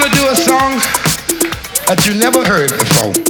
gonna do a song that you never heard before.